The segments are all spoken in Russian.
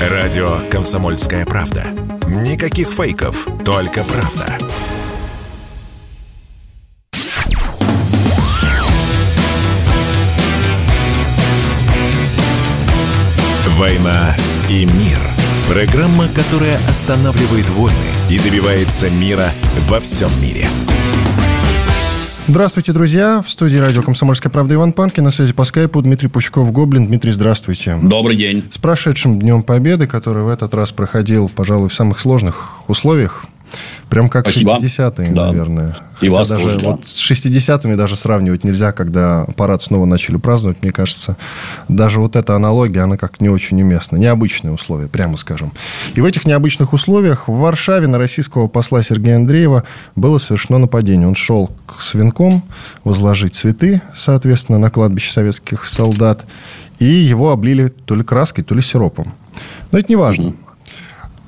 Радио «Комсомольская правда». Никаких фейков, только правда. «Война и мир». Программа, которая останавливает войны и добивается мира во всем мире. Здравствуйте, друзья. В студии радио «Комсомольская правда» Иван Панкин. На связи по скайпу Дмитрий Пучков-Гоблин. Дмитрий, здравствуйте. Добрый день. С прошедшим Днем Победы, который в этот раз проходил, пожалуй, в самых сложных условиях. Прям как Спасибо. 60-е, Да. наверное. И Хотя вас даже тоже, да. вот с 60-ми даже сравнивать нельзя, когда парад снова начали праздновать. Мне кажется, даже вот эта аналогия, она как не очень уместна. Необычные условия, прямо скажем. И в этих необычных условиях в Варшаве на российского посла Сергея Андреева было совершено нападение. Он шел к свинком возложить цветы, соответственно, на кладбище советских солдат. И его облили то ли краской, то ли сиропом. Но это не важно.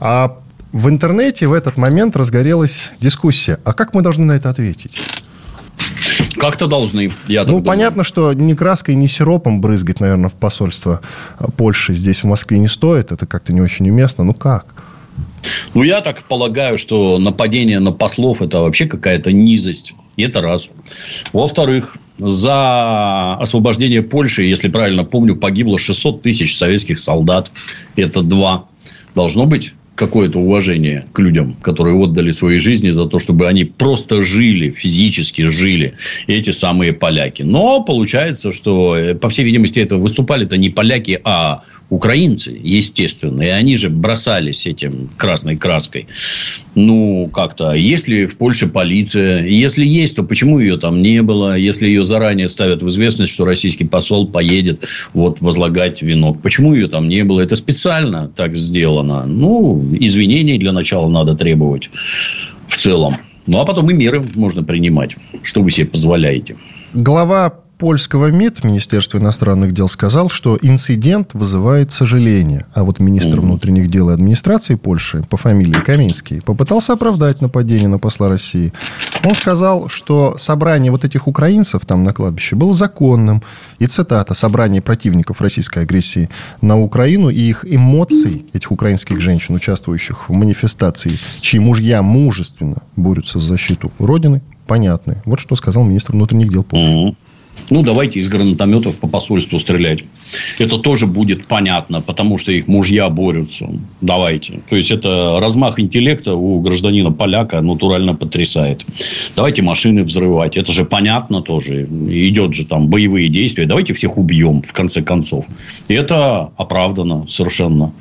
А в интернете в этот момент разгорелась дискуссия. А как мы должны на это ответить? Как-то должны, я ну, думаю. понятно, что ни краской, ни сиропом брызгать, наверное, в посольство Польши здесь, в Москве, не стоит. Это как-то не очень уместно. Ну, как? Ну, я так полагаю, что нападение на послов – это вообще какая-то низость. И это раз. Во-вторых, за освобождение Польши, если правильно помню, погибло 600 тысяч советских солдат. Это два. Должно быть какое-то уважение к людям, которые отдали свои жизни за то, чтобы они просто жили, физически жили, эти самые поляки. Но получается, что, э, по всей видимости, это выступали-то не поляки, а украинцы, естественно. И они же бросались этим красной краской. Ну, как-то. Если в Польше полиция, если есть, то почему ее там не было? Если ее заранее ставят в известность, что российский посол поедет вот возлагать венок. Почему ее там не было? Это специально так сделано. Ну, извинений для начала надо требовать в целом. Ну, а потом и меры можно принимать. Что вы себе позволяете? Глава польского МИД, Министерства иностранных дел, сказал, что инцидент вызывает сожаление. А вот министр внутренних дел и администрации Польши по фамилии Каминский попытался оправдать нападение на посла России. Он сказал, что собрание вот этих украинцев там на кладбище было законным. И цитата, собрание противников российской агрессии на Украину и их эмоций, этих украинских женщин, участвующих в манифестации, чьи мужья мужественно борются за защиту Родины, понятны. Вот что сказал министр внутренних дел Польши. Ну, давайте из гранатометов по посольству стрелять. Это тоже будет понятно, потому что их мужья борются. Давайте. То есть, это размах интеллекта у гражданина поляка натурально потрясает. Давайте машины взрывать. Это же понятно тоже. Идет же там боевые действия. Давайте всех убьем, в конце концов. И это оправдано совершенно.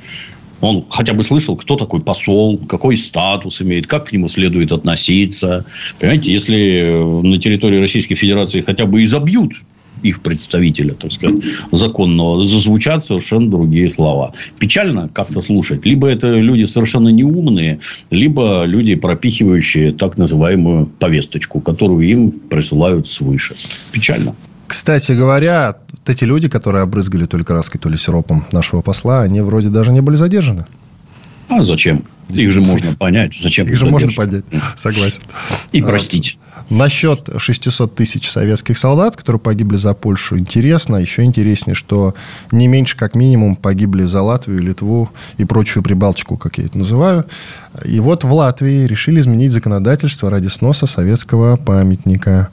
Он хотя бы слышал, кто такой посол, какой статус имеет, как к нему следует относиться. Понимаете, если на территории Российской Федерации хотя бы и забьют их представителя, так сказать, законного, зазвучат совершенно другие слова. Печально как-то слушать. Либо это люди совершенно неумные, либо люди, пропихивающие так называемую повесточку, которую им присылают свыше. Печально. Кстати говоря, вот эти люди, которые обрызгали то ли краской, то ли сиропом нашего посла, они вроде даже не были задержаны. А зачем? Их же можно понять. Зачем Их их же можно понять. Согласен. И простить. Насчет 600 тысяч советских солдат, которые погибли за Польшу, интересно. Еще интереснее, что не меньше, как минимум, погибли за Латвию, Литву и прочую Прибалтику, как я это называю. И вот в Латвии решили изменить законодательство ради сноса советского памятника.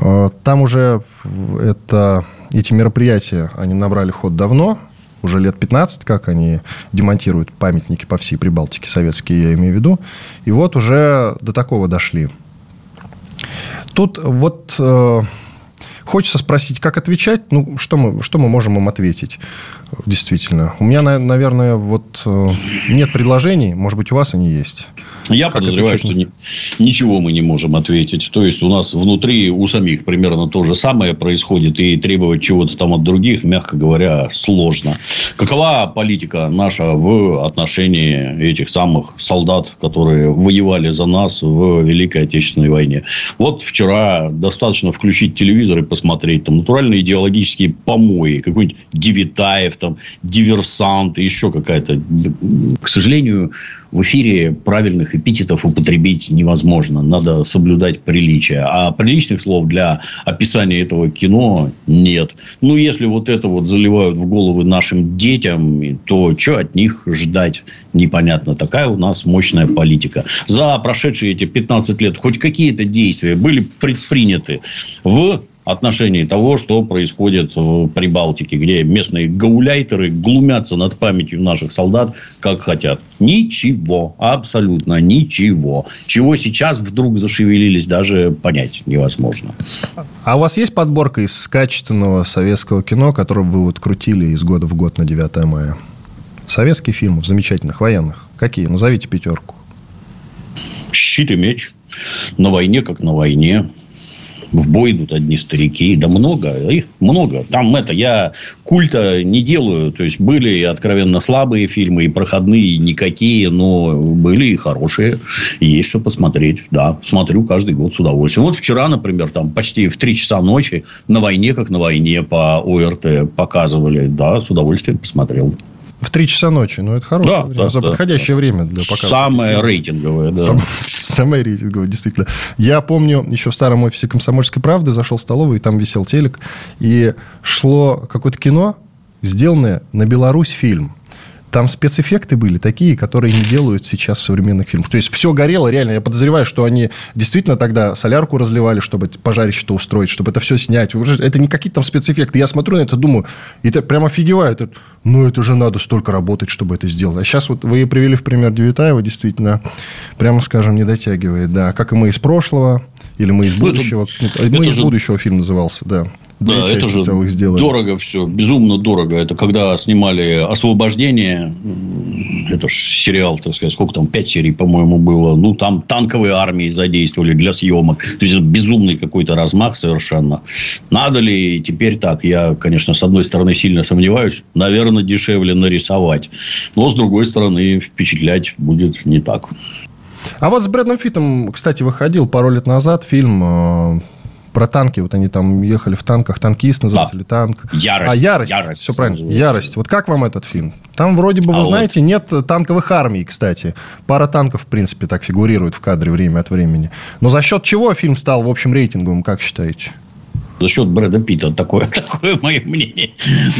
Э, Там уже это, эти мероприятия, они набрали ход давно, уже лет 15, как они демонтируют памятники по всей Прибалтике, советские, я имею в виду. И вот уже до такого дошли. Тут вот э, хочется спросить, как отвечать. Ну, что мы, что мы можем им ответить? Действительно. У меня, на- наверное, вот э, нет предложений. Может быть, у вас они есть. Я Как подозреваю, что ни- ничего мы не можем ответить. То есть, у нас внутри у самих примерно то же самое происходит. И требовать чего-то там от других, мягко говоря, сложно. Какова политика наша в отношении этих самых солдат, которые воевали за нас в Великой Отечественной войне? Вот вчера достаточно включить телевизор и посмотреть. Там натуральные идеологические помои. Какой-нибудь Девитаев там диверсант, еще какая-то. К сожалению, в эфире правильных эпитетов употребить невозможно. Надо соблюдать приличие. А приличных слов для описания этого кино нет. Ну, если вот это вот заливают в головы нашим детям, то что от них ждать? Непонятно. Такая у нас мощная политика. За прошедшие эти 15 лет хоть какие-то действия были предприняты в отношении того, что происходит в Прибалтике, где местные гауляйтеры глумятся над памятью наших солдат, как хотят. Ничего, абсолютно ничего. Чего сейчас вдруг зашевелились, даже понять невозможно. А у вас есть подборка из качественного советского кино, которое вы вот крутили из года в год на 9 мая? Советских фильмов, замечательных, военных. Какие? Назовите пятерку. Щит и меч. На войне, как на войне в бой идут одни старики. Да много, их много. Там это, я культа не делаю. То есть, были и откровенно слабые фильмы, и проходные, никакие, но были и хорошие. Есть что посмотреть. Да, смотрю каждый год с удовольствием. Вот вчера, например, там почти в 3 часа ночи на войне, как на войне по ОРТ показывали. Да, с удовольствием посмотрел. В три часа ночи. Ну, это хорошее да, время. Да, подходящее да. время для показа. Самое рейтинговое, да. Сам, самое рейтинговое, действительно. Я помню, еще в старом офисе «Комсомольской правды» зашел в столовую, и там висел телек. И шло какое-то кино, сделанное на Беларусь фильм. Там спецэффекты были такие, которые не делают сейчас в современных фильмах. То есть, все горело, реально. Я подозреваю, что они действительно тогда солярку разливали, чтобы пожарище-то устроить, чтобы это все снять. Это не какие-то там спецэффекты. Я смотрю на это, думаю, и это прям офигеваю. Это, ну, это же надо столько работать, чтобы это сделать. А сейчас вот вы привели в пример Девятаева, действительно, прямо скажем, не дотягивает. Да, как и мы из прошлого, или мы из ну, будущего. Это, мы из же... будущего фильм назывался, да. Да, это же целых сделали. дорого все, безумно дорого. Это когда снимали «Освобождение», это же сериал, так сказать, сколько там, пять серий, по-моему, было. Ну, там танковые армии задействовали для съемок. То есть, это безумный какой-то размах совершенно. Надо ли теперь так? Я, конечно, с одной стороны, сильно сомневаюсь. Наверное, дешевле нарисовать. Но, с другой стороны, впечатлять будет не так. А вот с Брэдом Фитом, кстати, выходил пару лет назад фильм э, про танки. Вот они там ехали в танках. Танкист называется да. или танк? Ярость. А, ярость. ярость Все правильно. Называется. Ярость. Вот как вам этот фильм? Там вроде бы, вы а знаете, вот. нет танковых армий, кстати. Пара танков, в принципе, так фигурирует в кадре время от времени. Но за счет чего фильм стал, в общем, рейтинговым, как считаете? За счет Брэда Питта. Такое, такое мое мнение.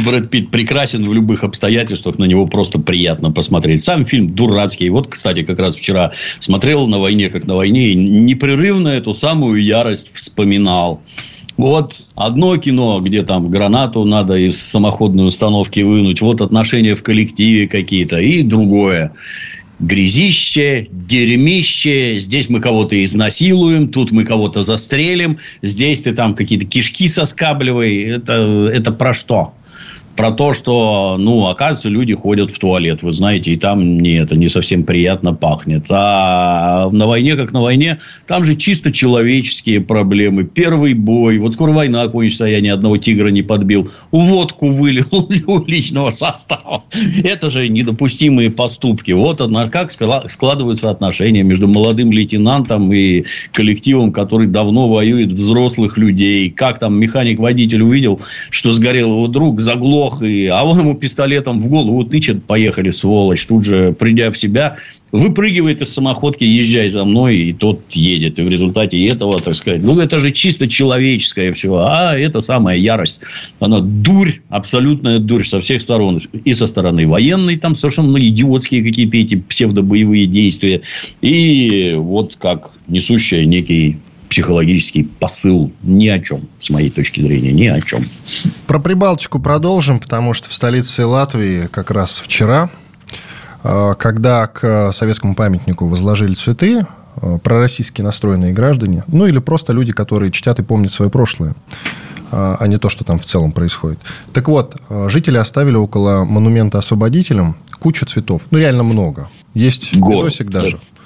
Брэд Питт прекрасен в любых обстоятельствах. На него просто приятно посмотреть. Сам фильм дурацкий. Вот, кстати, как раз вчера смотрел «На войне, как на войне». И непрерывно эту самую ярость вспоминал. Вот одно кино, где там гранату надо из самоходной установки вынуть. Вот отношения в коллективе какие-то. И другое грязище, дерьмище, здесь мы кого-то изнасилуем, тут мы кого-то застрелим, здесь ты там какие-то кишки соскабливай. Это, это про что? Про то, что, ну, оказывается, люди ходят в туалет, вы знаете, и там не, это не совсем приятно пахнет. А на войне, как на войне, там же чисто человеческие проблемы. Первый бой, вот скоро война кончится, я ни одного тигра не подбил. Водку вылил у личного состава. Это же недопустимые поступки. Вот как складываются отношения между молодым лейтенантом и коллективом, который давно воюет взрослых людей. Как там механик-водитель увидел, что сгорел его друг, заглох лох, и, а он ему пистолетом в голову тычет, поехали, сволочь. Тут же, придя в себя, выпрыгивает из самоходки, езжай за мной, и тот едет. И в результате этого, так сказать, ну, это же чисто человеческое все. А это самая ярость. Она дурь, абсолютная дурь со всех сторон. И со стороны военной, там совершенно идиотские какие-то эти псевдобоевые действия. И вот как несущая некий психологический посыл ни о чем, с моей точки зрения, ни о чем. Про Прибалтику продолжим, потому что в столице Латвии как раз вчера, э, когда к советскому памятнику возложили цветы, э, пророссийски настроенные граждане, ну или просто люди, которые чтят и помнят свое прошлое, э, а не то, что там в целом происходит. Так вот, жители оставили около монумента освободителям кучу цветов. Ну, реально много. Есть Год. видосик даже. Да.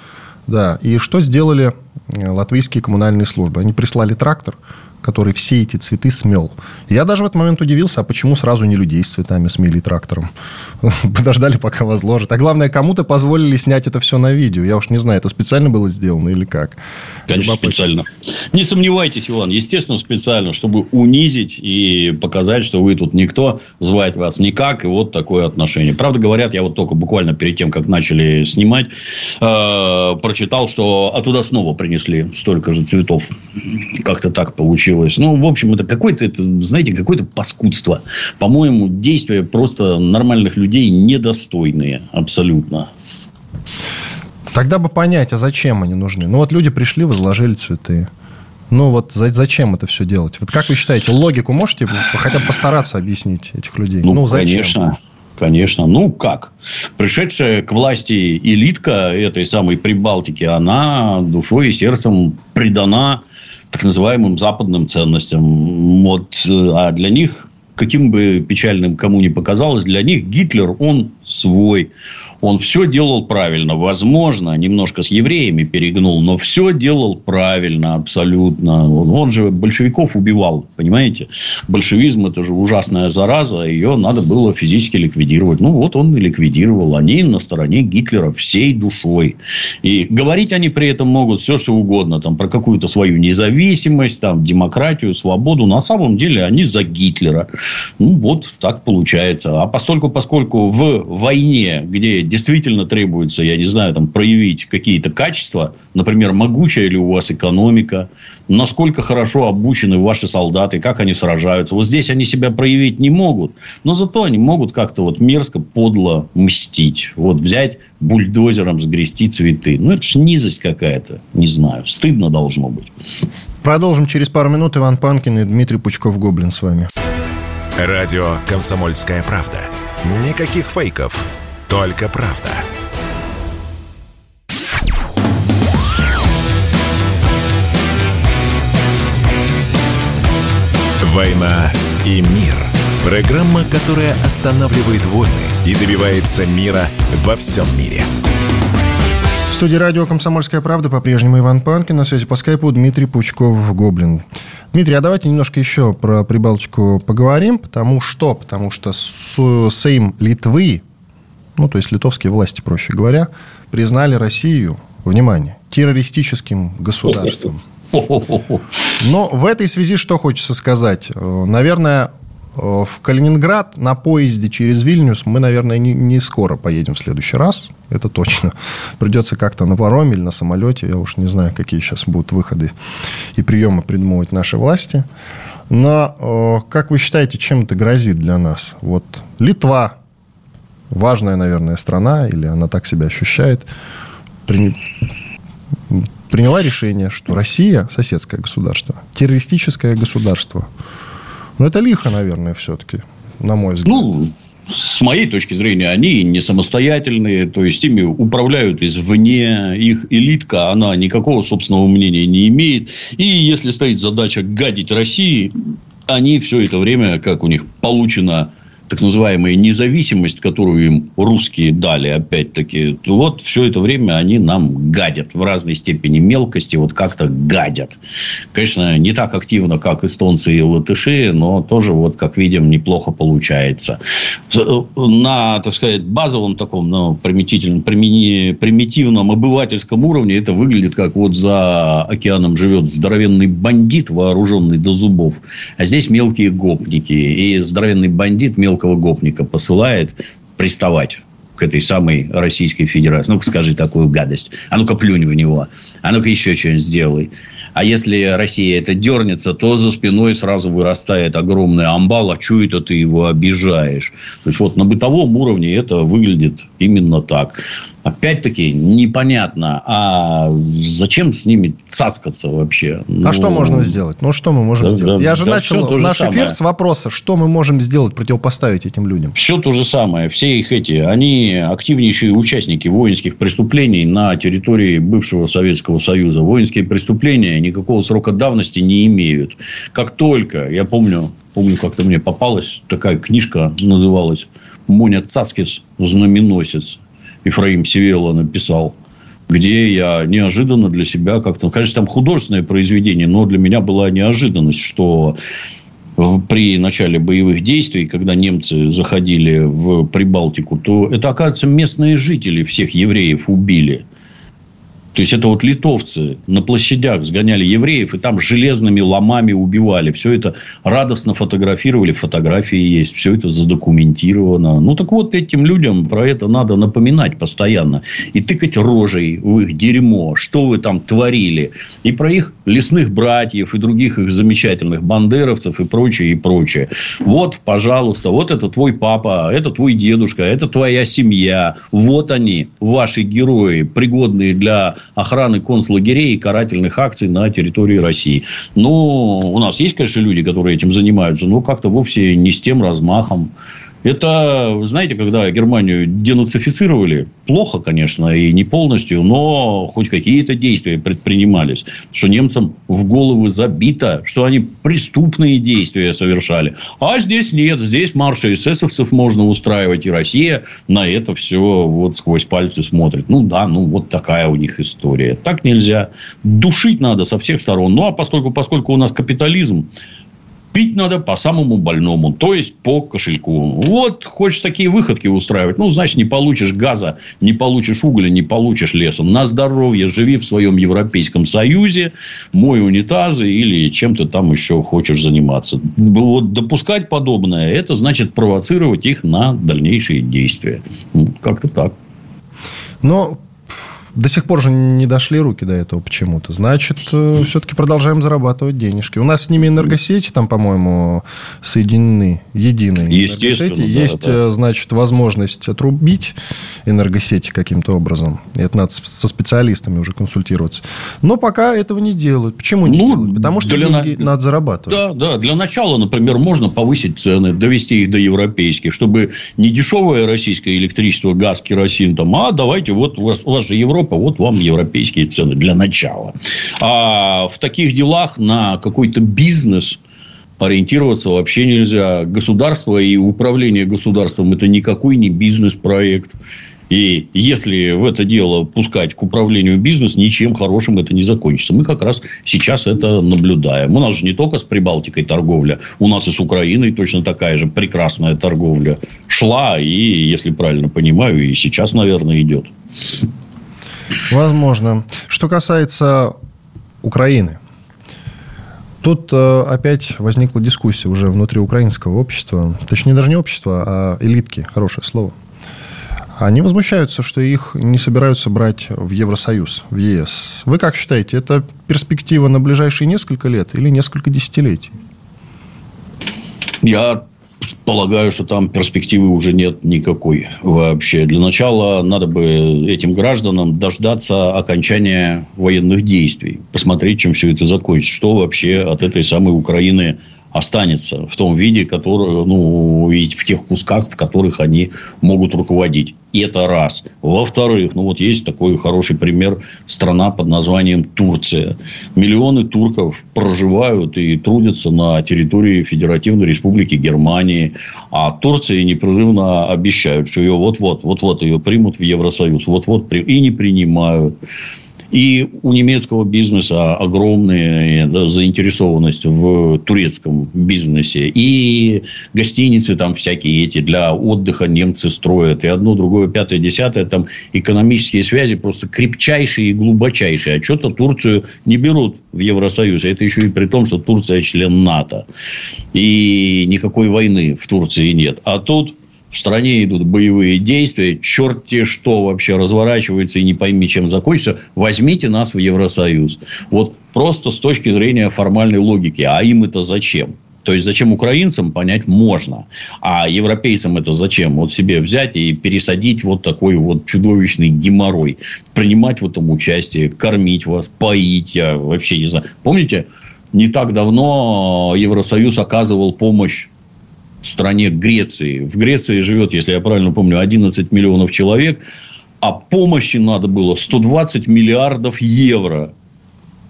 И что сделали латвийские коммунальные службы. Они прислали трактор, который все эти цветы смел. Я даже в этот момент удивился, а почему сразу не людей с цветами смели трактором? Подождали, пока возложат. А главное, кому-то позволили снять это все на видео. Я уж не знаю, это специально было сделано или как. Конечно, специально. Не сомневайтесь, Иван, естественно, специально, чтобы унизить и показать, что вы тут никто, звать вас никак, и вот такое отношение. Правда, говорят, я вот только буквально перед тем, как начали снимать, э, прочитал, что оттуда снова принесли столько же цветов. Как-то так получилось. Ну, в общем, это какое-то, это, знаете, какое-то паскудство. По-моему, действия просто нормальных людей недостойные абсолютно. Тогда бы понять, а зачем они нужны? Ну, вот люди пришли, возложили цветы. Ну, вот зачем это все делать? Вот как вы считаете, логику можете хотя бы постараться объяснить этих людей? Ну, ну зачем? конечно. Конечно. Ну, как? Пришедшая к власти элитка этой самой Прибалтики, она душой и сердцем предана так называемым западным ценностям. Вот, а для них, каким бы печальным кому ни показалось, для них Гитлер, он свой он все делал правильно. Возможно, немножко с евреями перегнул, но все делал правильно абсолютно. Он же большевиков убивал, понимаете? Большевизм – это же ужасная зараза, ее надо было физически ликвидировать. Ну, вот он и ликвидировал. Они на стороне Гитлера всей душой. И говорить они при этом могут все, что угодно. Там, про какую-то свою независимость, там, демократию, свободу. На самом деле, они за Гитлера. Ну, вот так получается. А постольку, поскольку в войне, где действительно требуется, я не знаю, там, проявить какие-то качества, например, могучая ли у вас экономика, насколько хорошо обучены ваши солдаты, как они сражаются. Вот здесь они себя проявить не могут, но зато они могут как-то вот мерзко, подло мстить. Вот взять бульдозером сгрести цветы. Ну, это же низость какая-то, не знаю. Стыдно должно быть. Продолжим через пару минут. Иван Панкин и Дмитрий Пучков-Гоблин с вами. Радио «Комсомольская правда». Никаких фейков только правда. «Война и мир» – программа, которая останавливает войны и добивается мира во всем мире. В студии радио «Комсомольская правда» по-прежнему Иван Панкин. На связи по скайпу Дмитрий Пучков-Гоблин. Дмитрий, а давайте немножко еще про Прибалтику поговорим. Потому что? Потому что Сейм Литвы ну, то есть литовские власти, проще говоря, признали Россию, внимание, террористическим государством. Но в этой связи что хочется сказать? Э, наверное, э, в Калининград на поезде через Вильнюс мы, наверное, не, не скоро поедем в следующий раз. Это точно. Придется как-то на пароме или на самолете. Я уж не знаю, какие сейчас будут выходы и приемы придумывать наши власти. Но э, как вы считаете, чем это грозит для нас? Вот Литва важная, наверное, страна, или она так себя ощущает, при... приняла решение, что Россия, соседское государство, террористическое государство. Но это лихо, наверное, все-таки, на мой взгляд. Ну, с моей точки зрения, они не самостоятельные, то есть ими управляют извне, их элитка, она никакого собственного мнения не имеет. И если стоит задача гадить России, они все это время, как у них получено так называемая независимость, которую им русские дали, опять-таки, вот все это время они нам гадят в разной степени мелкости, вот как-то гадят. Конечно, не так активно, как эстонцы и латыши, но тоже, вот как видим, неплохо получается. На, так сказать, базовом таком, ну, примитивном, примитивном обывательском уровне это выглядит как вот за океаном живет здоровенный бандит, вооруженный до зубов, а здесь мелкие гопники. И здоровенный бандит, мелкий мелкого гопника посылает приставать к этой самой Российской Федерации. Ну-ка, скажи такую гадость. А ну-ка, плюнь в него. А ну-ка, еще что-нибудь сделай. А если Россия это дернется, то за спиной сразу вырастает огромный амбал, а что это ты его обижаешь? То есть, вот на бытовом уровне это выглядит именно так опять-таки непонятно, а зачем с ними цацкаться вообще? Ну, а что можно сделать? Ну, что мы можем да, сделать? Да, Я же да, начал наш же эфир с вопроса, что мы можем сделать, противопоставить этим людям? Все то же самое. Все их эти, они активнейшие участники воинских преступлений на территории бывшего Советского Союза. Воинские преступления никакого срока давности не имеют. Как только, я помню, помню, как-то мне попалась такая книжка, называлась «Моня Цаскис. Знаменосец». Ефраим Севела написал. где я неожиданно для себя как-то... Конечно, там художественное произведение, но для меня была неожиданность, что при начале боевых действий, когда немцы заходили в Прибалтику, то это, оказывается, местные жители всех евреев убили. То есть, это вот литовцы на площадях сгоняли евреев, и там железными ломами убивали. Все это радостно фотографировали, фотографии есть, все это задокументировано. Ну, так вот, этим людям про это надо напоминать постоянно. И тыкать рожей в их дерьмо, что вы там творили. И про их лесных братьев, и других их замечательных бандеровцев, и прочее, и прочее. Вот, пожалуйста, вот это твой папа, это твой дедушка, это твоя семья. Вот они, ваши герои, пригодные для охраны концлагерей и карательных акций на территории России. Но у нас есть, конечно, люди, которые этим занимаются, но как-то вовсе не с тем размахом. Это, знаете, когда Германию денацифицировали, плохо, конечно, и не полностью, но хоть какие-то действия предпринимались. Что немцам в голову забито, что они преступные действия совершали. А здесь нет, здесь марши эсэсовцев можно устраивать, и Россия на это все вот сквозь пальцы смотрит. Ну да, ну вот такая у них история. Так нельзя. Душить надо со всех сторон. Ну, а поскольку, поскольку у нас капитализм, Пить надо по самому больному, то есть по кошельку. Вот хочешь такие выходки устраивать, ну, значит, не получишь газа, не получишь угля, не получишь лесом. На здоровье живи в своем Европейском Союзе, мой унитазы или чем-то там еще хочешь заниматься. Вот допускать подобное, это значит провоцировать их на дальнейшие действия. Как-то так. Но до сих пор же не дошли руки до этого почему-то. Значит, э, все-таки продолжаем зарабатывать денежки. У нас с ними энергосети там, по-моему, соединены, единые Естественно, энергосети. Да, Есть, да. Э, значит, возможность отрубить энергосети каким-то образом. И это надо со специалистами уже консультироваться. Но пока этого не делают. Почему не ну, делают? Потому что для деньги на... надо зарабатывать. Да, да. Для начала, например, можно повысить цены, довести их до европейских, чтобы не дешевое российское электричество, газ, керосин, там, а давайте, вот у вас, у вас же Европа Европа, вот вам европейские цены для начала. А в таких делах на какой-то бизнес ориентироваться вообще нельзя. Государство и управление государством – это никакой не бизнес-проект. И если в это дело пускать к управлению бизнес, ничем хорошим это не закончится. Мы как раз сейчас это наблюдаем. У нас же не только с Прибалтикой торговля, у нас и с Украиной точно такая же прекрасная торговля шла. И, если правильно понимаю, и сейчас, наверное, идет. Возможно. Что касается Украины, Тут э, опять возникла дискуссия уже внутри украинского общества. Точнее, даже не общества, а элитки. Хорошее слово. Они возмущаются, что их не собираются брать в Евросоюз, в ЕС. Вы как считаете, это перспектива на ближайшие несколько лет или несколько десятилетий? Я полагаю, что там перспективы уже нет никакой вообще. Для начала надо бы этим гражданам дождаться окончания военных действий, посмотреть, чем все это закончится, что вообще от этой самой Украины останется в том виде, который, ну, и в тех кусках, в которых они могут руководить. И это раз. Во-вторых, ну, вот есть такой хороший пример страна под названием Турция. Миллионы турков проживают и трудятся на территории Федеративной Республики Германии. А Турции непрерывно обещают, что ее вот-вот, вот-вот ее примут в Евросоюз. Вот-вот и не принимают. И у немецкого бизнеса огромная заинтересованность в турецком бизнесе. И гостиницы там всякие эти для отдыха немцы строят. И одно, другое, пятое, десятое. Там экономические связи просто крепчайшие и глубочайшие. А что-то Турцию не берут в Евросоюз. Это еще и при том, что Турция член НАТО. И никакой войны в Турции нет. А тут в стране идут боевые действия, черти что вообще разворачивается и не пойми, чем закончится, возьмите нас в Евросоюз. Вот просто с точки зрения формальной логики. А им это зачем? То есть, зачем украинцам, понять можно. А европейцам это зачем? Вот себе взять и пересадить вот такой вот чудовищный геморрой. Принимать в этом участие, кормить вас, поить. Я вообще не знаю. Помните, не так давно Евросоюз оказывал помощь стране Греции. В Греции живет, если я правильно помню, 11 миллионов человек, а помощи надо было 120 миллиардов евро.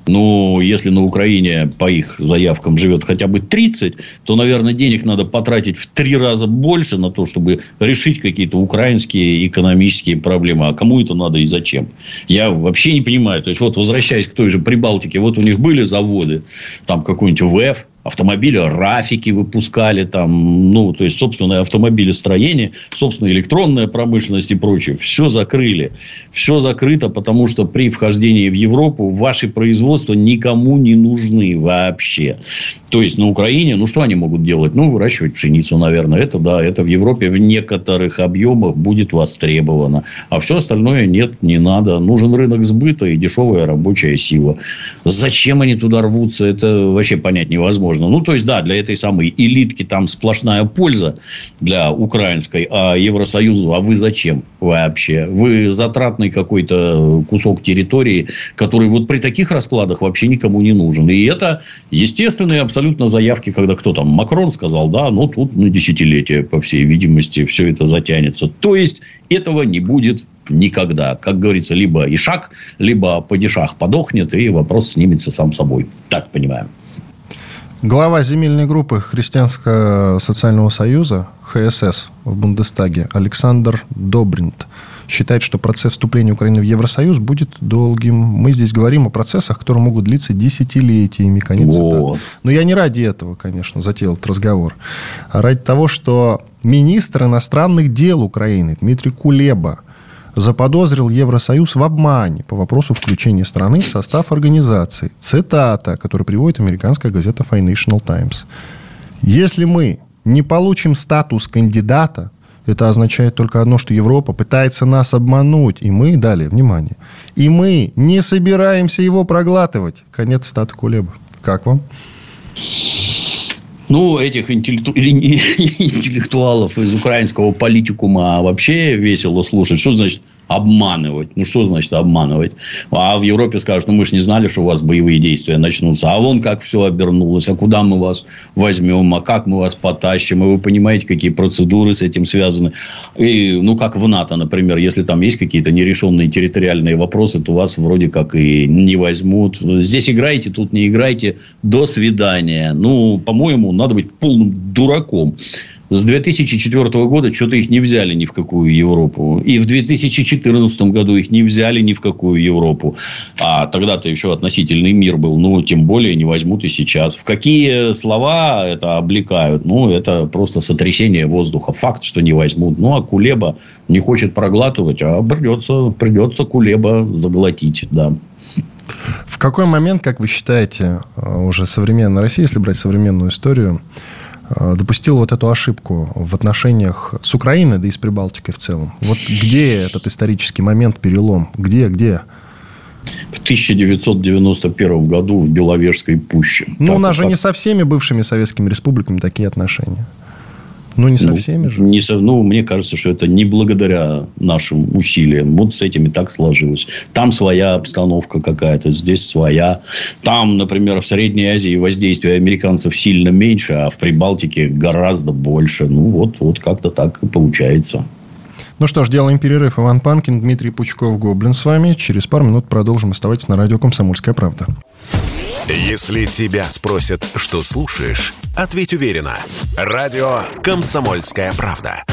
Ну, если на Украине по их заявкам живет хотя бы 30, то, наверное, денег надо потратить в три раза больше на то, чтобы решить какие-то украинские экономические проблемы. А кому это надо и зачем? Я вообще не понимаю. То есть, вот возвращаясь к той же Прибалтике, вот у них были заводы, там какой-нибудь ВЭФ, автомобили Рафики выпускали там, ну, то есть, собственное автомобилестроение, собственная электронная промышленность и прочее. Все закрыли. Все закрыто, потому что при вхождении в Европу ваши производства никому не нужны вообще. То есть, на Украине, ну, что они могут делать? Ну, выращивать пшеницу, наверное. Это, да, это в Европе в некоторых объемах будет востребовано. А все остальное нет, не надо. Нужен рынок сбыта и дешевая рабочая сила. Зачем они туда рвутся, это вообще понять невозможно можно. Ну, то есть, да, для этой самой элитки там сплошная польза для украинской, а Евросоюзу, а вы зачем вообще? Вы затратный какой-то кусок территории, который вот при таких раскладах вообще никому не нужен. И это естественные абсолютно заявки, когда кто там, Макрон сказал, да, ну, тут на десятилетие, по всей видимости, все это затянется. То есть, этого не будет никогда. Как говорится, либо Ишак, либо Падишах подохнет, и вопрос снимется сам собой. Так понимаем. Глава земельной группы Христианского социального союза ХСС в Бундестаге Александр Добринт считает, что процесс вступления Украины в Евросоюз будет долгим. Мы здесь говорим о процессах, которые могут длиться десятилетиями. Конец вот. Но я не ради этого, конечно, затеял этот разговор. А ради того, что министр иностранных дел Украины Дмитрий Кулеба заподозрил Евросоюз в обмане по вопросу включения страны в состав организации. Цитата, которую приводит американская газета Financial Times. Если мы не получим статус кандидата, это означает только одно, что Европа пытается нас обмануть. И мы, далее, внимание, и мы не собираемся его проглатывать. Конец стата Кулеба. Как вам? Ну, этих интеллекту... интеллектуалов из украинского политикума вообще весело слушать. Что значит обманывать? Ну, что значит обманывать? А в Европе скажут, ну, мы же не знали, что у вас боевые действия начнутся. А вон как все обернулось. А куда мы вас возьмем? А как мы вас потащим? И вы понимаете, какие процедуры с этим связаны. И, ну, как в НАТО, например. Если там есть какие-то нерешенные территориальные вопросы, то вас вроде как и не возьмут. Здесь играйте, тут не играйте. До свидания. Ну, по-моему, надо быть полным дураком. С 2004 года что-то их не взяли ни в какую Европу. И в 2014 году их не взяли ни в какую Европу. А тогда-то еще относительный мир был. Ну, тем более не возьмут и сейчас. В какие слова это облекают? Ну, это просто сотрясение воздуха. Факт, что не возьмут. Ну, а Кулеба не хочет проглатывать, а придется, придется Кулеба заглотить, да. В какой момент, как вы считаете, э, уже современная Россия, если брать современную историю, э, допустила вот эту ошибку в отношениях с Украиной, да и с Прибалтикой в целом? Вот где этот исторический момент, перелом? Где, где? В 1991 году в Беловежской пуще. Ну, у нас же не со всеми бывшими советскими республиками такие отношения. Ну, не со ну, всеми же. Не со, ну, мне кажется, что это не благодаря нашим усилиям. Вот с этим и так сложилось. Там своя обстановка какая-то, здесь своя. Там, например, в Средней Азии воздействие американцев сильно меньше, а в Прибалтике гораздо больше. Ну, вот, вот как-то так и получается. Ну что ж, делаем перерыв. Иван Панкин, Дмитрий Пучков, Гоблин с вами. Через пару минут продолжим. Оставайтесь на радио «Комсомольская правда». Если тебя спросят, что слушаешь, ответь уверенно. Радио «Комсомольская правда».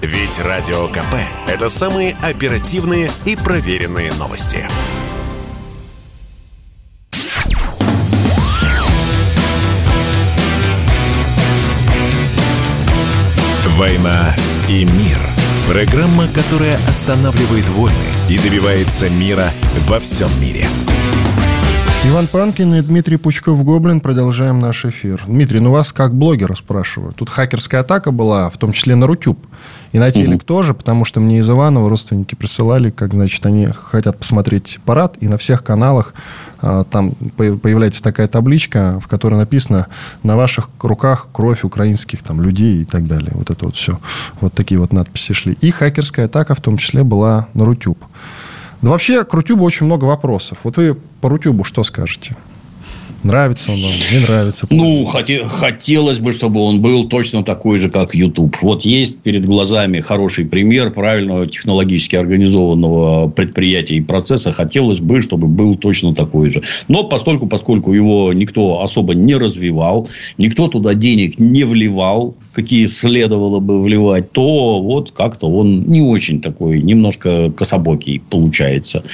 Ведь Радио КП – это самые оперативные и проверенные новости. «Война и мир» – программа, которая останавливает войны и добивается мира во всем мире – Иван Панкин и Дмитрий Пучков-Гоблин. Продолжаем наш эфир. Дмитрий, ну вас как блогера спрашиваю. Тут хакерская атака была, в том числе на Рутюб. И на телек угу. тоже, потому что мне из Иванова родственники присылали, как, значит, они хотят посмотреть парад, и на всех каналах а, там появляется такая табличка, в которой написано «На ваших руках кровь украинских там, людей» и так далее. Вот это вот все. Вот такие вот надписи шли. И хакерская атака в том числе была на Рутюб. Да вообще к Рутюбу очень много вопросов. Вот вы по Рутюбу что скажете? Нравится он вам, не нравится? Ну, хоте, хотелось бы, чтобы он был точно такой же, как YouTube. Вот есть перед глазами хороший пример правильного технологически организованного предприятия и процесса. Хотелось бы, чтобы был точно такой же. Но постольку, поскольку его никто особо не развивал, никто туда денег не вливал, какие следовало бы вливать, то вот как-то он не очень такой, немножко кособокий получается.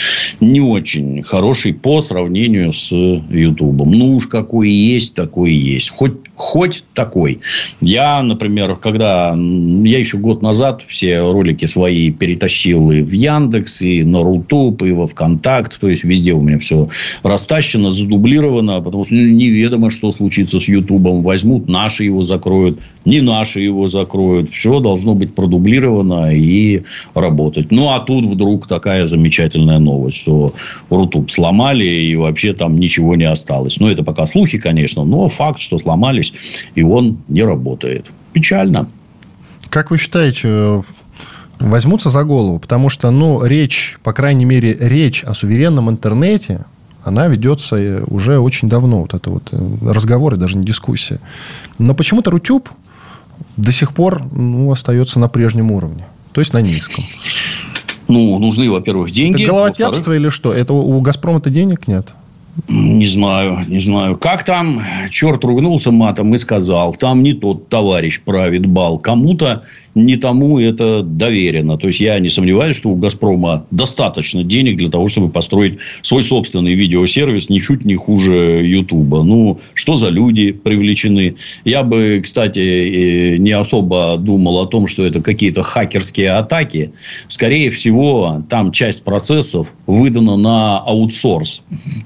Не очень хороший по сравнению с Ютубом. Ну, уж какой есть, такой есть. Хоть, хоть такой. Я, например, когда... Я еще год назад все ролики свои перетащил и в Яндекс, и на Рутуб, и во Вконтакт. То есть, везде у меня все растащено, задублировано. Потому что неведомо, что случится с Ютубом. Возьмут, наши его закроют. Не наши его закроют. Все должно быть продублировано и работать. Ну, а тут вдруг такая замечательная новость, что Рутуб сломали, и вообще там ничего не осталось. Ну, это пока слухи, конечно, но факт, что сломались, и он не работает. Печально. Как вы считаете, возьмутся за голову? Потому что, ну, речь, по крайней мере, речь о суверенном интернете, она ведется уже очень давно. Вот это вот э, разговоры, даже не дискуссия. Но почему-то Рутюб до сих пор ну, остается на прежнем уровне. То есть, на низком. Ну, нужны, во-первых, деньги. Это головотяпство или что? Это у «Газпрома»-то денег нет? Не знаю, не знаю. Как там черт ругнулся матом и сказал, там не тот товарищ правит бал. Кому-то не тому это доверено. То есть, я не сомневаюсь, что у «Газпрома» достаточно денег для того, чтобы построить свой собственный видеосервис ничуть не хуже Ютуба. Ну, что за люди привлечены? Я бы, кстати, не особо думал о том, что это какие-то хакерские атаки. Скорее всего, там часть процессов выдана на аутсорс,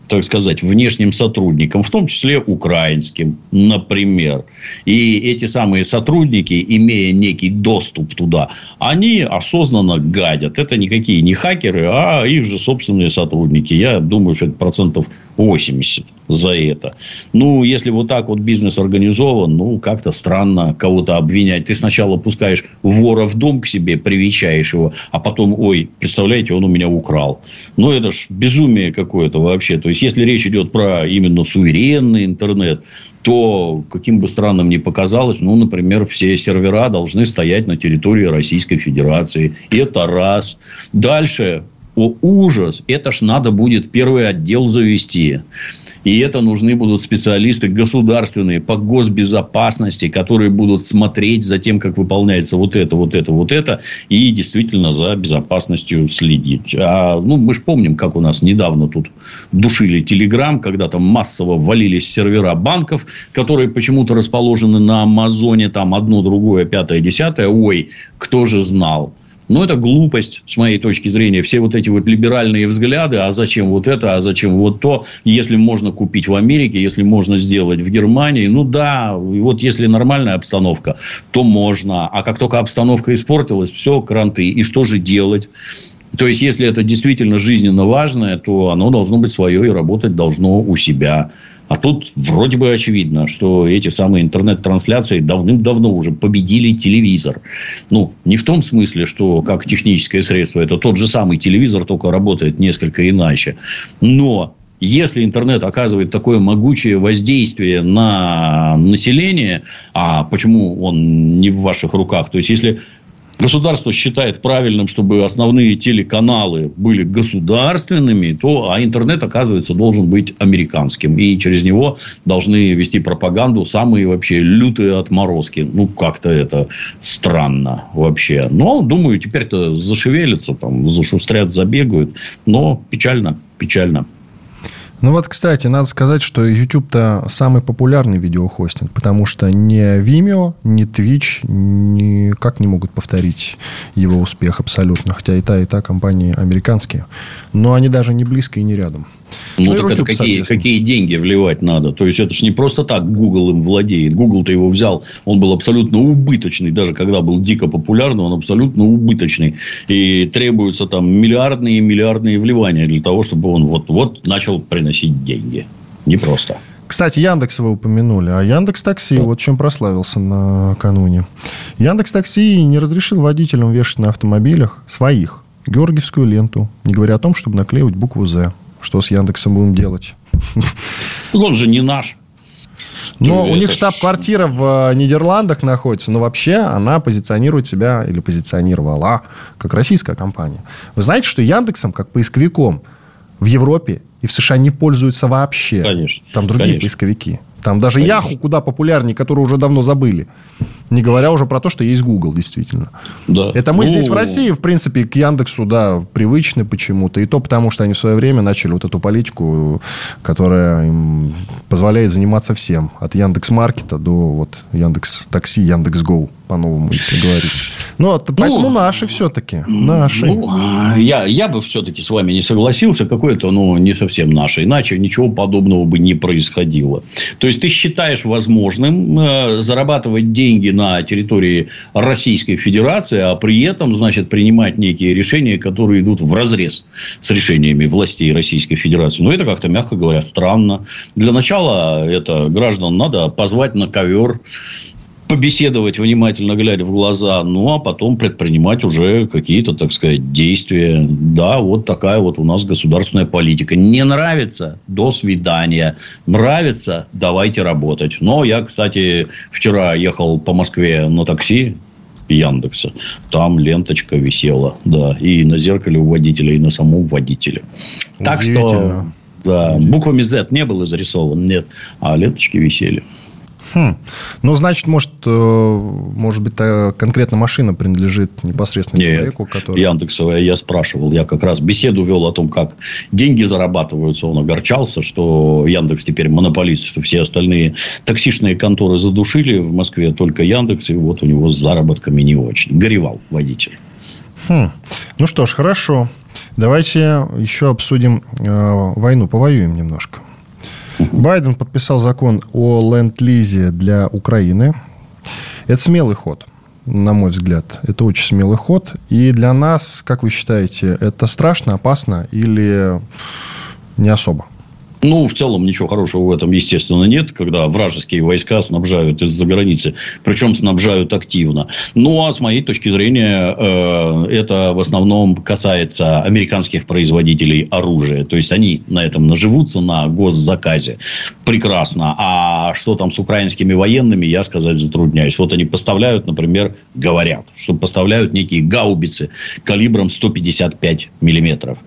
так сказать, внешним сотрудникам, в том числе украинским, например. И эти самые сотрудники, имея некий доступ доступ туда, они осознанно гадят. Это никакие не хакеры, а их же собственные сотрудники. Я думаю, что это процентов 80 за это. Ну, если вот так вот бизнес организован, ну, как-то странно кого-то обвинять. Ты сначала пускаешь вора в дом к себе, привечаешь его, а потом, ой, представляете, он у меня украл. Ну, это ж безумие какое-то вообще. То есть, если речь идет про именно суверенный интернет, то, каким бы странным ни показалось, ну, например, все сервера должны стоять на территории Российской Федерации. Это раз. Дальше, о, ужас, это ж надо будет первый отдел завести. И это нужны будут специалисты государственные по госбезопасности, которые будут смотреть за тем, как выполняется вот это, вот это, вот это, и действительно за безопасностью следить. А, ну, мы же помним, как у нас недавно тут душили Телеграм, когда там массово валились сервера банков, которые почему-то расположены на Амазоне, там одно, другое, пятое, десятое. Ой, кто же знал? Но это глупость, с моей точки зрения. Все вот эти вот либеральные взгляды, а зачем вот это, а зачем вот то, если можно купить в Америке, если можно сделать в Германии, ну да, вот если нормальная обстановка, то можно. А как только обстановка испортилась, все, кранты. И что же делать? То есть, если это действительно жизненно важное, то оно должно быть свое и работать должно у себя. А тут вроде бы очевидно, что эти самые интернет-трансляции давным-давно уже победили телевизор. Ну, не в том смысле, что как техническое средство, это тот же самый телевизор, только работает несколько иначе. Но если интернет оказывает такое могучее воздействие на население, а почему он не в ваших руках? То есть, если государство считает правильным, чтобы основные телеканалы были государственными, то а интернет, оказывается, должен быть американским. И через него должны вести пропаганду самые вообще лютые отморозки. Ну, как-то это странно вообще. Но, думаю, теперь-то зашевелятся, там, зашустрят, забегают. Но печально, печально. Ну вот, кстати, надо сказать, что YouTube-то самый популярный видеохостинг, потому что ни Vimeo, ни Twitch никак не могут повторить его успех абсолютно, хотя и та, и та компании американские. Но они даже не близко и не рядом. Ну, ну так это какие, какие деньги вливать надо? То есть, это же не просто так Google им владеет. Google-то его взял, он был абсолютно убыточный. Даже когда был дико популярный, он абсолютно убыточный. И требуются там миллиардные и миллиардные вливания для того, чтобы он вот-вот начал приносить деньги. Не просто. Кстати, Яндекс вы упомянули. А Яндекс Такси вот чем прославился накануне. Яндекс Такси не разрешил водителям вешать на автомобилях своих георгиевскую ленту, не говоря о том, чтобы наклеивать букву «З». Что с Яндексом будем делать? Он же не наш. Но у них штаб-квартира в э, Нидерландах находится, но вообще она позиционирует себя или позиционировала как российская компания. Вы знаете, что Яндексом, как поисковиком в Европе и в США не пользуются вообще. Конечно. Там другие конечно. поисковики. Там даже Конечно. Яху куда популярнее, которые уже давно забыли. Не говоря уже про то, что есть Google, действительно. Да. Это мы ну... здесь в России, в принципе, к Яндексу, да, привычны почему-то. И то потому, что они в свое время начали вот эту политику, которая им позволяет заниматься всем. От Яндекс Маркета до вот Яндекс Такси, Яндекс Гоу по-новому, если говорить. Ну, поэтому ну, наши все-таки. Наши. Ну, я, я бы все-таки с вами не согласился. Какое-то, ну, не совсем наше. Иначе ничего подобного бы не происходило. То есть, ты считаешь возможным э, зарабатывать деньги на территории Российской Федерации, а при этом, значит, принимать некие решения, которые идут в разрез с решениями властей Российской Федерации. Ну, это как-то, мягко говоря, странно. Для начала это граждан надо позвать на ковер побеседовать, внимательно глядя в глаза, ну, а потом предпринимать уже какие-то, так сказать, действия. Да, вот такая вот у нас государственная политика. Не нравится? До свидания. Нравится? Давайте работать. Но я, кстати, вчера ехал по Москве на такси, Яндекса. Там ленточка висела, да, и на зеркале у водителя, и на самом водителе. Так что, да, буквами Z не было зарисован, нет, а ленточки висели. Хм. Ну, значит, может, э, может быть, конкретно машина принадлежит непосредственно Нет, человеку, который... Яндексовая, я спрашивал. Я как раз беседу вел о том, как деньги зарабатываются. Он огорчался, что Яндекс теперь монополист, что все остальные таксишные конторы задушили в Москве только Яндекс, и вот у него с заработками не очень. Горевал водитель. Хм. Ну что ж, хорошо. Давайте еще обсудим э, войну, повоюем немножко. Байден подписал закон о ленд-лизе для Украины. Это смелый ход, на мой взгляд. Это очень смелый ход. И для нас, как вы считаете, это страшно, опасно или не особо? Ну, в целом, ничего хорошего в этом, естественно, нет, когда вражеские войска снабжают из-за границы, причем снабжают активно. Ну, а с моей точки зрения, э, это в основном касается американских производителей оружия. То есть, они на этом наживутся, на госзаказе. Прекрасно. А что там с украинскими военными, я сказать затрудняюсь. Вот они поставляют, например, говорят, что поставляют некие гаубицы калибром 155 миллиметров.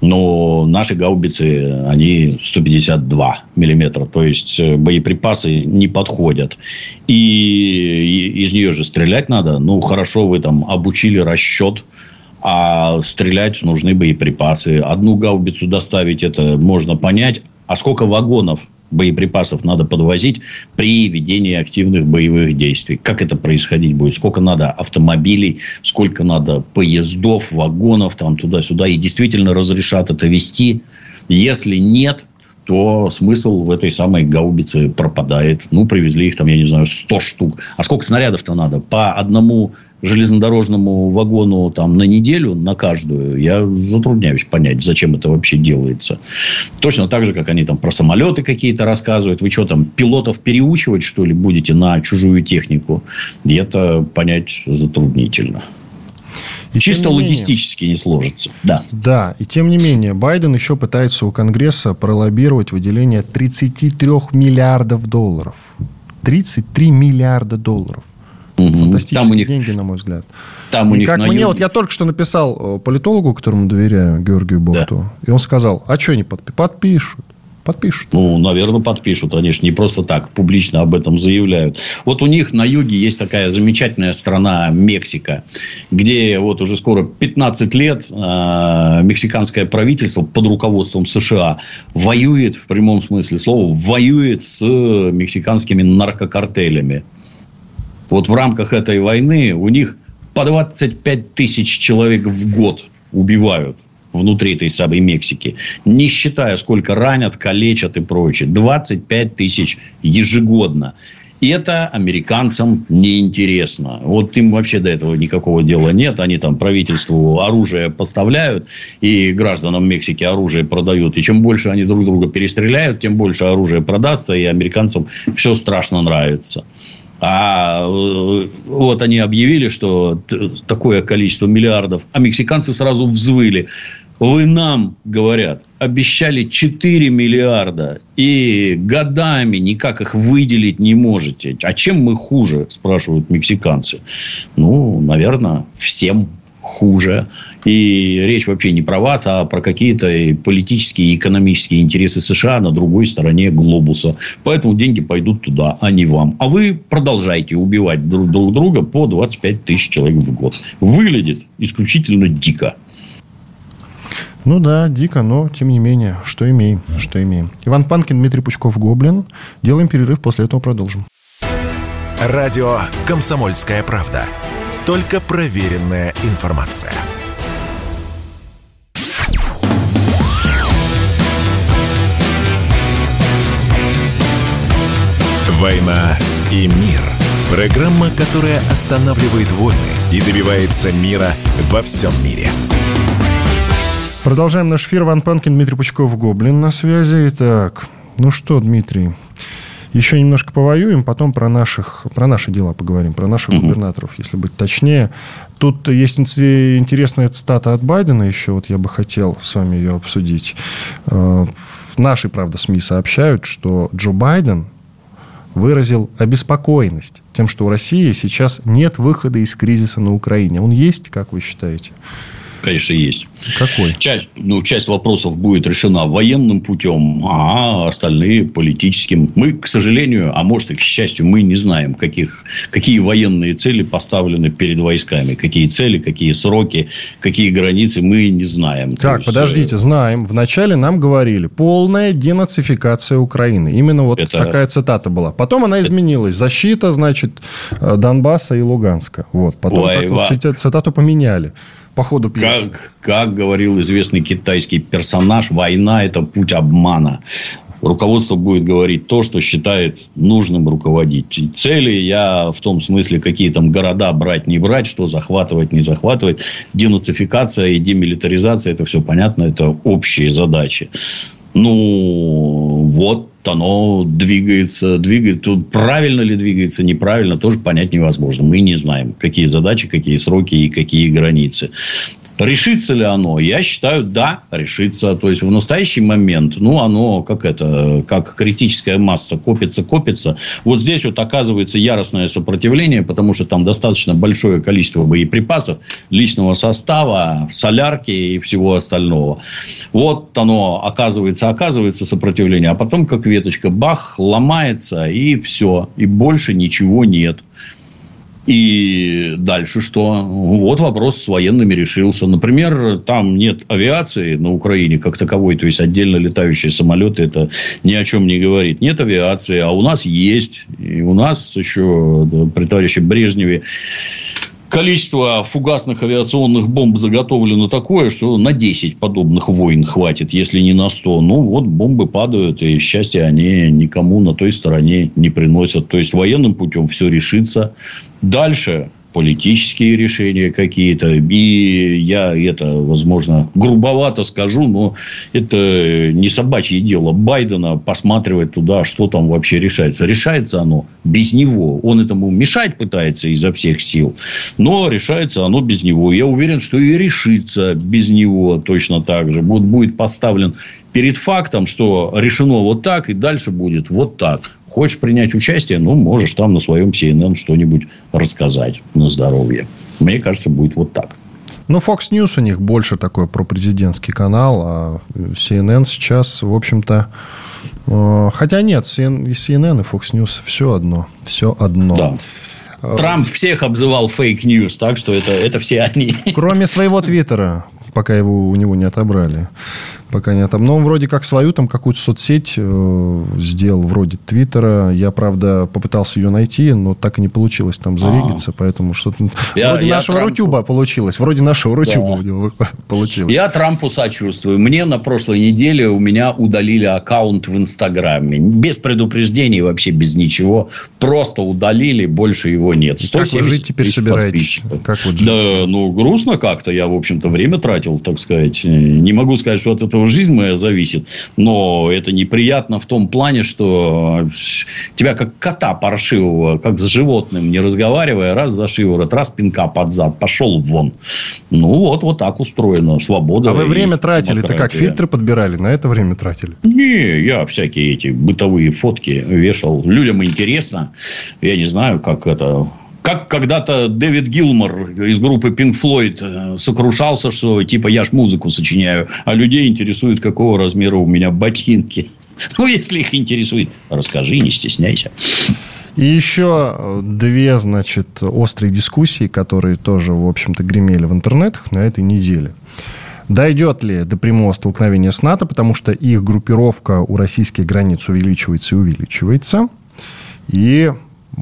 Но наши гаубицы, они 152 миллиметра. То есть, э, боеприпасы не подходят. И из нее же стрелять надо. Ну, хорошо, вы там обучили расчет а стрелять нужны боеприпасы. Одну гаубицу доставить, это можно понять. А сколько вагонов боеприпасов надо подвозить при ведении активных боевых действий. Как это происходить будет? Сколько надо автомобилей, сколько надо поездов, вагонов там туда-сюда. И действительно разрешат это вести. Если нет, то смысл в этой самой гаубице пропадает. Ну, привезли их там, я не знаю, 100 штук. А сколько снарядов-то надо? По одному железнодорожному вагону там, на неделю, на каждую, я затрудняюсь понять, зачем это вообще делается. Точно так же, как они там про самолеты какие-то рассказывают. Вы что там, пилотов переучивать, что ли, будете на чужую технику? И это понять затруднительно. И Чисто не логистически менее, не сложится. Да. да, и тем не менее, Байден еще пытается у Конгресса пролоббировать выделение 33 миллиардов долларов. 33 миллиарда долларов. Угу. Фантастические там у них, деньги, на мой взгляд. Там у и них как мне, вот я только что написал э, политологу, которому доверяю, Георгию Бохту, да. и он сказал, а что они подпи- подпишут? Подпишут. Ну, наверное, подпишут. Они же не просто так публично об этом заявляют. Вот у них на юге есть такая замечательная страна Мексика, где вот уже скоро 15 лет э, мексиканское правительство под руководством США воюет, в прямом смысле слова, воюет с мексиканскими наркокартелями. Вот в рамках этой войны у них по 25 тысяч человек в год убивают внутри этой самой Мексики. Не считая, сколько ранят, калечат и прочее. 25 тысяч ежегодно. И это американцам неинтересно. Вот им вообще до этого никакого дела нет. Они там правительству оружие поставляют, и гражданам Мексики оружие продают. И чем больше они друг друга перестреляют, тем больше оружия продастся, и американцам все страшно нравится. А э, вот они объявили, что такое количество миллиардов, а мексиканцы сразу взвыли. Вы нам, говорят, обещали 4 миллиарда и годами никак их выделить не можете. А чем мы хуже, спрашивают мексиканцы. Ну, наверное, всем хуже. И речь вообще не про вас, а про какие-то политические и экономические интересы США на другой стороне глобуса. Поэтому деньги пойдут туда, а не вам. А вы продолжайте убивать друг, друг друга по 25 тысяч человек в год. Выглядит исключительно дико. Ну да, дико, но тем не менее, что имеем, что имеем. Иван Панкин, Дмитрий Пучков, Гоблин. Делаем перерыв, после этого продолжим. Радио «Комсомольская правда». Только проверенная информация. «Война и мир» – программа, которая останавливает войны и добивается мира во всем мире – Продолжаем наш эфир. Ван Панкин, Дмитрий Пучков, Гоблин на связи. Итак, ну что, Дмитрий, еще немножко повоюем, потом про, наших, про наши дела поговорим, про наших угу. губернаторов, если быть точнее. Тут есть интересная цитата от Байдена еще, вот я бы хотел с вами ее обсудить. Э, наши, правда, СМИ сообщают, что Джо Байден выразил обеспокоенность тем, что у России сейчас нет выхода из кризиса на Украине. Он есть, как вы считаете? Конечно, есть. Какой? Часть, ну, часть вопросов будет решена военным путем, а остальные политическим. Мы, к сожалению, а может и к счастью, мы не знаем, каких, какие военные цели поставлены перед войсками. Какие цели, какие сроки, какие границы, мы не знаем. Так, есть... подождите, э, знаем. Вначале нам говорили, полная денацификация Украины. Именно вот Это... такая цитата была. Потом она изменилась. Защита, значит, э, Донбасса и Луганска. Вот. Потом Ой, цитату поменяли по ходу пьесы. Как, как говорил известный китайский персонаж, война – это путь обмана. Руководство будет говорить то, что считает нужным руководить. Цели я в том смысле, какие там города брать, не брать, что захватывать, не захватывать. Денацификация и демилитаризация – это все понятно, это общие задачи. Ну, вот оно двигается, двигается. Правильно ли двигается, неправильно, тоже понять невозможно. Мы не знаем, какие задачи, какие сроки и какие границы. Решится ли оно? Я считаю, да, решится. То есть, в настоящий момент, ну, оно как это, как критическая масса копится, копится. Вот здесь вот оказывается яростное сопротивление, потому что там достаточно большое количество боеприпасов, личного состава, солярки и всего остального. Вот оно оказывается, оказывается сопротивление, а потом как веточка, бах, ломается и все. И больше ничего нет. И дальше что? Вот вопрос с военными решился. Например, там нет авиации на Украине как таковой, то есть отдельно летающие самолеты, это ни о чем не говорит. Нет авиации, а у нас есть. И у нас еще при товарище Брежневе количество фугасных авиационных бомб заготовлено такое, что на 10 подобных войн хватит, если не на 100. Ну, вот бомбы падают, и счастья они никому на той стороне не приносят. То есть, военным путем все решится. Дальше политические решения какие-то. И я это, возможно, грубовато скажу, но это не собачье дело Байдена посматривать туда, что там вообще решается. Решается оно без него. Он этому мешать пытается изо всех сил, но решается оно без него. Я уверен, что и решится без него точно так же. Вот будет поставлен перед фактом, что решено вот так, и дальше будет вот так. Хочешь принять участие, ну, можешь там на своем CNN что-нибудь рассказать на здоровье. Мне кажется, будет вот так. Ну, Fox News у них больше такой пропрезидентский канал, а CNN сейчас, в общем-то... Э, хотя нет, CNN и Fox News все одно. Все одно. Да. Э, Трамп всех обзывал fake news, так что это, это все они. Кроме своего твиттера, пока его у него не отобрали пока не там. Но он вроде как свою там какую-то соцсеть э, сделал, вроде Твиттера. Я, правда, попытался ее найти, но так и не получилось там зарегиться, А-а-а. поэтому что-то... Я, вроде я нашего Трампу... Рутюба получилось. Вроде нашего Рутюба да. получилось. Я Трампу сочувствую. Мне на прошлой неделе у меня удалили аккаунт в Инстаграме. Без предупреждений, вообще без ничего. Просто удалили, больше его нет. Как вы жить теперь собираетесь? Как вы Да, ну, грустно как-то. Я, в общем-то, время тратил, так сказать. Не могу сказать, что от этого этого жизнь моя зависит. Но это неприятно в том плане, что тебя как кота паршивого, как с животным, не разговаривая, раз за шиворот, раз пинка под зад, пошел вон. Ну, вот, вот так устроено. Свобода. А вы время тратили-то как фильтры подбирали? На это время тратили? Не, я всякие эти бытовые фотки вешал. Людям интересно. Я не знаю, как это как когда-то Дэвид Гилмор из группы Pink Floyd э, сокрушался, что типа я ж музыку сочиняю, а людей интересует, какого размера у меня ботинки. Ну, если их интересует, расскажи, не стесняйся. И еще две, значит, острые дискуссии, которые тоже, в общем-то, гремели в интернетах на этой неделе. Дойдет ли до прямого столкновения с НАТО, потому что их группировка у российских границ увеличивается и увеличивается. И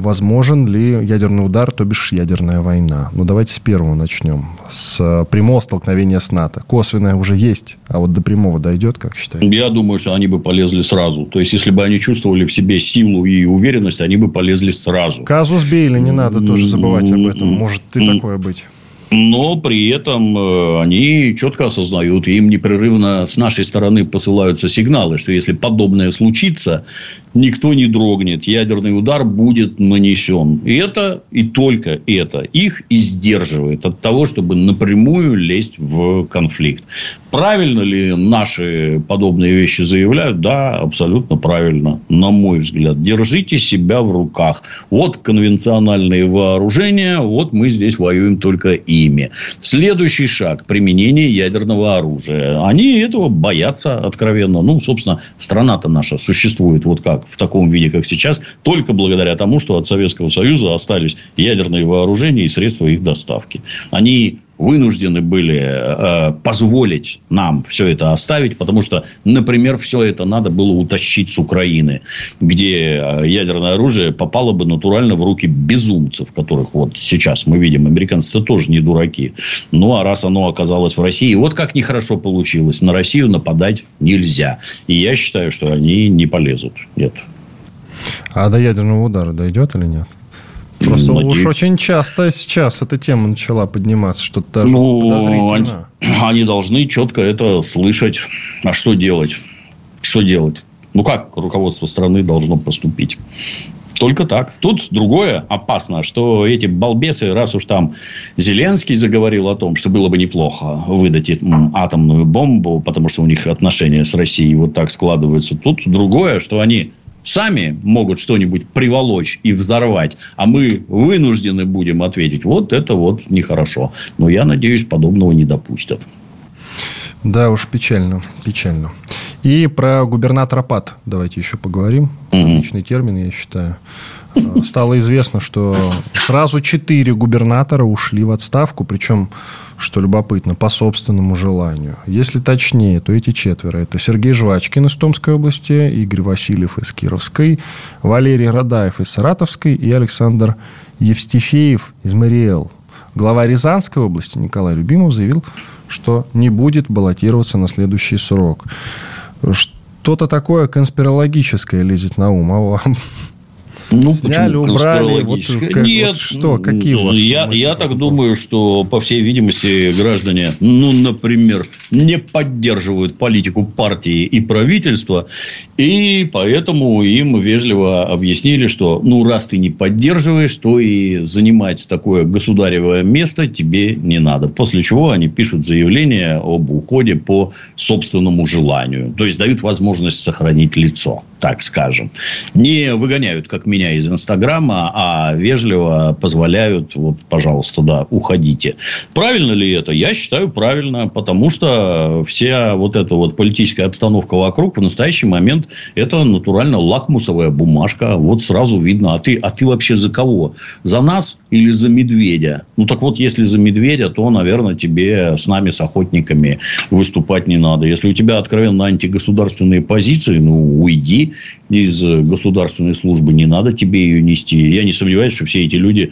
возможен ли ядерный удар, то бишь ядерная война? Ну, давайте с первого начнем. С э, прямого столкновения с НАТО. Косвенное уже есть, а вот до прямого дойдет, как считаете? Я думаю, что они бы полезли сразу. То есть, если бы они чувствовали в себе силу и уверенность, они бы полезли сразу. Казус Бейли, не надо тоже забывать об этом. Может и такое быть но при этом э, они четко осознают, и им непрерывно с нашей стороны посылаются сигналы, что если подобное случится, никто не дрогнет, ядерный удар будет нанесен. И это, и только это их и сдерживает от того, чтобы напрямую лезть в конфликт. Правильно ли наши подобные вещи заявляют? Да, абсолютно правильно, на мой взгляд. Держите себя в руках. Вот конвенциональные вооружения, вот мы здесь воюем только ими. Следующий шаг – применение ядерного оружия. Они этого боятся откровенно. Ну, собственно, страна-то наша существует вот как, в таком виде, как сейчас, только благодаря тому, что от Советского Союза остались ядерные вооружения и средства их доставки. Они вынуждены были э, позволить нам все это оставить, потому что, например, все это надо было утащить с Украины, где э, ядерное оружие попало бы натурально в руки безумцев, которых вот сейчас мы видим. Американцы-то тоже не дураки. Ну, а раз оно оказалось в России, вот как нехорошо получилось. На Россию нападать нельзя. И я считаю, что они не полезут. Нет. А до ядерного удара дойдет или нет? Просто Надеюсь. уж очень часто сейчас эта тема начала подниматься, что-то даже ну, подозрительно. Они, они должны четко это слышать. А что делать? Что делать? Ну, как руководство страны должно поступить? Только так. Тут другое опасно, что эти балбесы, раз уж там Зеленский заговорил о том, что было бы неплохо выдать атомную бомбу, потому что у них отношения с Россией вот так складываются. Тут другое, что они сами могут что-нибудь приволочь и взорвать, а мы вынуждены будем ответить, вот это вот нехорошо. Но я надеюсь, подобного не допустят. Да уж, печально, печально. И про губернатора ПАД давайте еще поговорим. Отличный термин, я считаю. А, стало известно, что сразу четыре губернатора ушли в отставку, причем что любопытно, по собственному желанию. Если точнее, то эти четверо. Это Сергей Жвачкин из Томской области, Игорь Васильев из Кировской, Валерий Радаев из Саратовской и Александр Евстифеев из Мариэл. Глава Рязанской области Николай Любимов заявил, что не будет баллотироваться на следующий срок. Что-то такое конспирологическое лезет на ум, а вам ну, Сняли, убрали. Вот, как, Нет. Вот что, какие у вас? Я, я так думаю, что, по всей видимости, граждане, ну, например, не поддерживают политику партии и правительства, и поэтому им вежливо объяснили, что, ну, раз ты не поддерживаешь, то и занимать такое государевое место тебе не надо. После чего они пишут заявление об уходе по собственному желанию. То есть, дают возможность сохранить лицо, так скажем. Не выгоняют, как минимум, меня из Инстаграма, а вежливо позволяют, вот, пожалуйста, да, уходите. Правильно ли это? Я считаю правильно, потому что вся вот эта вот политическая обстановка вокруг в настоящий момент это натурально лакмусовая бумажка. Вот сразу видно, а ты, а ты вообще за кого? За нас или за медведя? Ну, так вот, если за медведя, то, наверное, тебе с нами, с охотниками выступать не надо. Если у тебя откровенно антигосударственные позиции, ну, уйди из государственной службы, не надо надо тебе ее нести. Я не сомневаюсь, что все эти люди,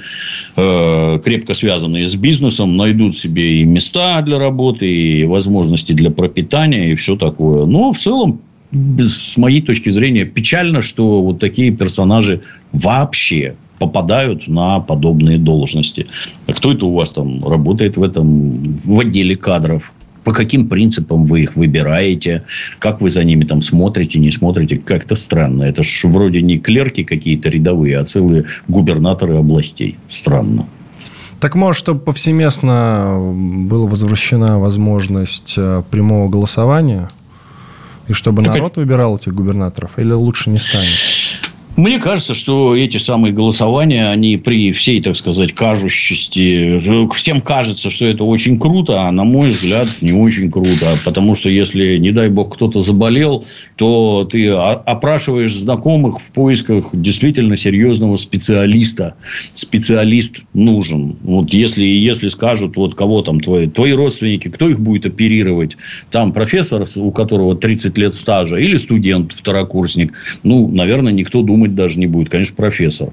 э, крепко связанные с бизнесом, найдут себе и места для работы, и возможности для пропитания, и все такое. Но в целом с моей точки зрения, печально, что вот такие персонажи вообще попадают на подобные должности. А кто это у вас там работает в этом, в отделе кадров? По каким принципам вы их выбираете? Как вы за ними там смотрите, не смотрите? Как-то странно. Это ж вроде не клерки какие-то рядовые, а целые губернаторы областей. Странно. Так может, чтобы повсеместно была возвращена возможность э, прямого голосования? И чтобы так народ это... выбирал этих губернаторов? Или лучше не станет? Мне кажется, что эти самые голосования, они при всей, так сказать, кажущести, всем кажется, что это очень круто, а на мой взгляд, не очень круто. Потому что если, не дай бог, кто-то заболел, то ты опрашиваешь знакомых в поисках действительно серьезного специалиста. Специалист нужен. Вот если, если скажут, вот кого там твои, твои родственники, кто их будет оперировать? Там профессор, у которого 30 лет стажа, или студент, второкурсник. Ну, наверное, никто думает думать даже не будет, конечно, профессор.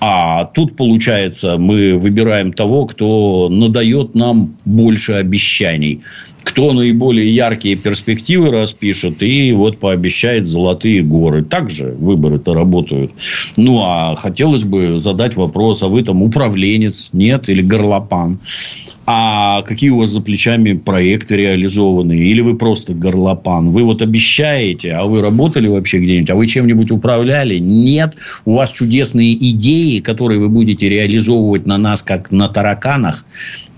А тут, получается, мы выбираем того, кто надает нам больше обещаний. Кто наиболее яркие перспективы распишет и вот пообещает золотые горы. Также выборы-то работают. Ну, а хотелось бы задать вопрос, а вы там управленец, нет, или горлопан? А какие у вас за плечами проекты реализованы, или вы просто горлопан. Вы вот обещаете, а вы работали вообще где-нибудь, а вы чем-нибудь управляли? Нет. У вас чудесные идеи, которые вы будете реализовывать на нас, как на тараканах.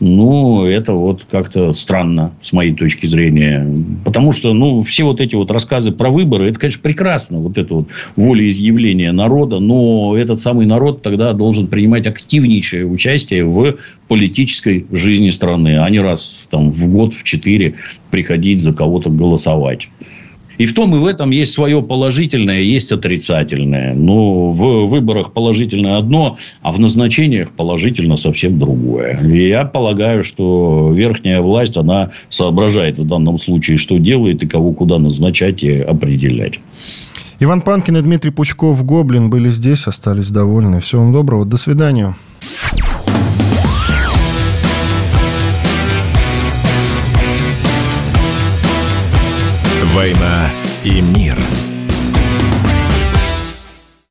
Ну, это вот как-то странно, с моей точки зрения. Потому что, ну, все вот эти вот рассказы про выборы, это, конечно, прекрасно, вот это вот волеизъявление народа, но этот самый народ тогда должен принимать активнейшее участие в политической жизни страны, а не раз там, в год, в четыре приходить за кого-то голосовать. И в том и в этом есть свое положительное, есть отрицательное. Но в выборах положительное одно, а в назначениях положительно совсем другое. И я полагаю, что верхняя власть, она соображает в данном случае, что делает и кого куда назначать и определять. Иван Панкин и Дмитрий Пучков, Гоблин, были здесь, остались довольны. Всего вам доброго. До свидания. «Война и мир».